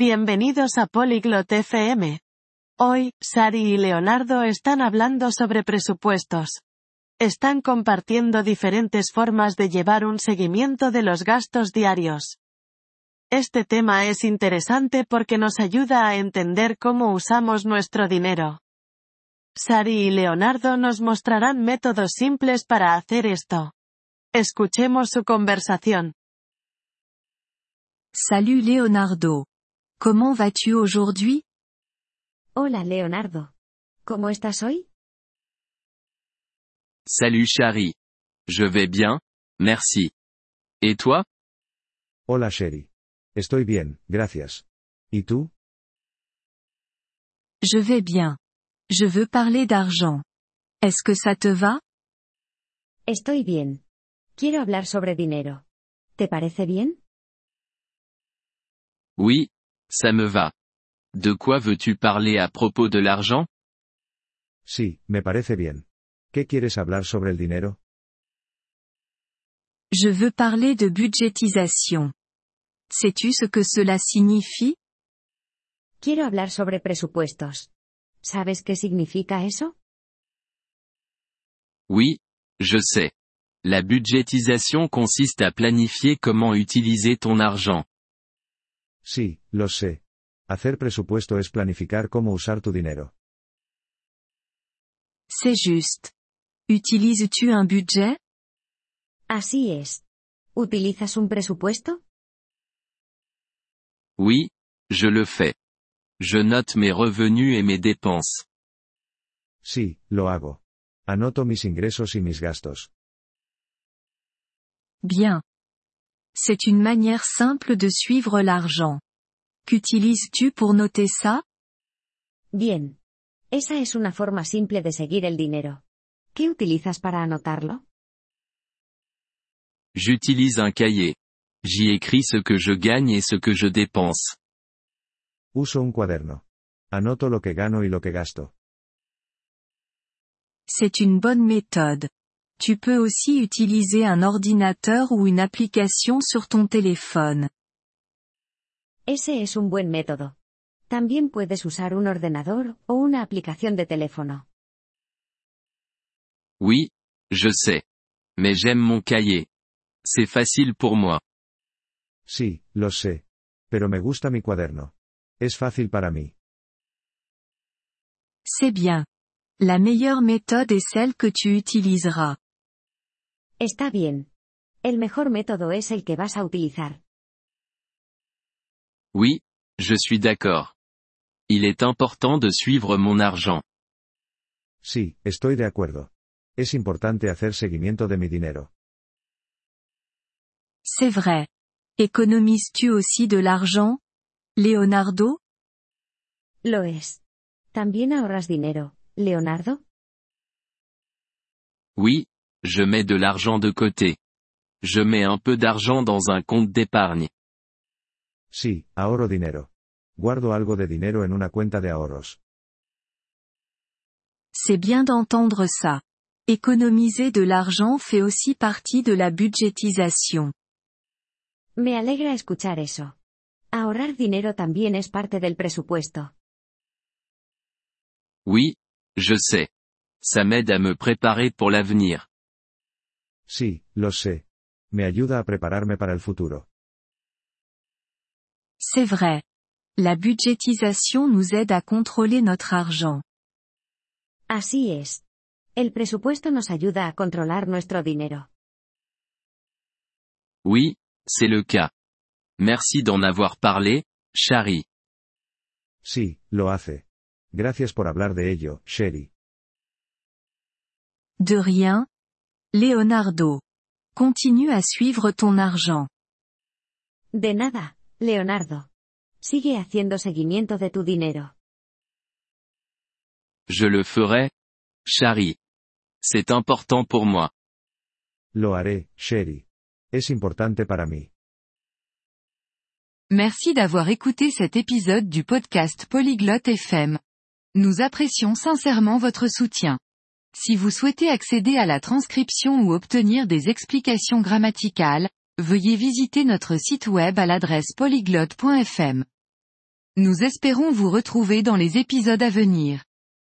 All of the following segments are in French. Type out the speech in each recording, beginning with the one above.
Bienvenidos a Polyglot FM. Hoy, Sari y Leonardo están hablando sobre presupuestos. Están compartiendo diferentes formas de llevar un seguimiento de los gastos diarios. Este tema es interesante porque nos ayuda a entender cómo usamos nuestro dinero. Sari y Leonardo nos mostrarán métodos simples para hacer esto. Escuchemos su conversación. Salut Leonardo. Comment vas-tu aujourd'hui? Hola Leonardo. ¿Cómo estás hoy? Salut Chari. Je vais bien, merci. Et toi? Hola Sherry. Estoy bien, gracias. ¿Y tú? Je vais bien. Je veux parler d'argent. Est-ce que ça te va? Estoy bien. Quiero hablar sobre dinero. ¿Te parece bien? Oui, ça me va. De quoi veux-tu parler à propos de l'argent? Sí, me parece bien. ¿Qué quieres hablar sobre el dinero? Je veux parler de budgétisation. Sais-tu ce que cela signifie? Quiero hablar sobre presupuestos. ¿Sabes qué significa eso? Oui, je sais. La budgétisation consiste à planifier comment utiliser ton argent. Sí, lo sé. Hacer presupuesto es planificar cómo usar tu dinero. C'est juste. Utilises-tu un budget? Así es. ¿Utilizas un presupuesto? Oui, je le fais. Je note mes revenus et mes dépenses. Sí, lo hago. Anoto mis ingresos y mis gastos. Bien. C'est une manière simple de suivre l'argent. Qu'utilises-tu pour noter ça? Bien. Esa es una forma simple de seguir el dinero. ¿Qué utilizas para anotarlo? J'utilise un cahier. J'y écris ce que je gagne et ce que je dépense. Uso un cuaderno. Anoto lo que gano y lo que gasto. C'est une bonne méthode. Tu peux aussi utiliser un ordinateur ou une application sur ton téléphone. Ese es un buen método. También puedes usar un ordenador o una aplicación de teléfono. Oui, je sais. Mais j'aime mon cahier. C'est facile pour moi. Sí, lo sé. Pero me gusta mi cuaderno. Es fácil para mí. C'est bien. La meilleure méthode est celle que tu utiliseras. Está bien. El mejor método es el que vas a utilizar. Oui, je suis d'accord. Il est important de suivre mon argent. Sí, estoy de acuerdo. Es importante hacer seguimiento de mi dinero. C'est vrai. Économises-tu aussi de l'argent Leonardo? Lo es. ¿También ahorras dinero, Leonardo? Oui, je mets de l'argent de côté. Je mets un peu d'argent dans un compte d'épargne. Sí, ahorro dinero. Guardo algo de dinero en una cuenta de ahorros. C'est bien d'entendre ça. Économiser de l'argent fait aussi partie de la budgétisation. Me alegra escuchar eso. Ahorrar dinero también es parte del presupuesto. Oui, je sais. Ça m'aide à me préparer pour l'avenir. Sí, lo sé. Me ayuda a prepararme para el futuro. C'est vrai. La budgétisation nous aide à contrôler notre argent. Así es. El presupuesto nos ayuda a controlar nuestro dinero. Oui, c'est le cas. Merci d'en avoir parlé, Chari. Sí, lo hace. Gracias por hablar de ello, Sherry. De rien. Leonardo. Continue à suivre ton argent. De nada, Leonardo. Sigue haciendo seguimiento de tu dinero. Je le ferai, Chari. C'est important pour moi. Lo haré, Sherry. Es importante para mí. Merci d'avoir écouté cet épisode du podcast Polyglotte FM. Nous apprécions sincèrement votre soutien. Si vous souhaitez accéder à la transcription ou obtenir des explications grammaticales, veuillez visiter notre site web à l'adresse polyglotte.fm. Nous espérons vous retrouver dans les épisodes à venir.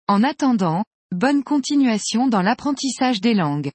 En attendant, bonne continuation dans l'apprentissage des langues.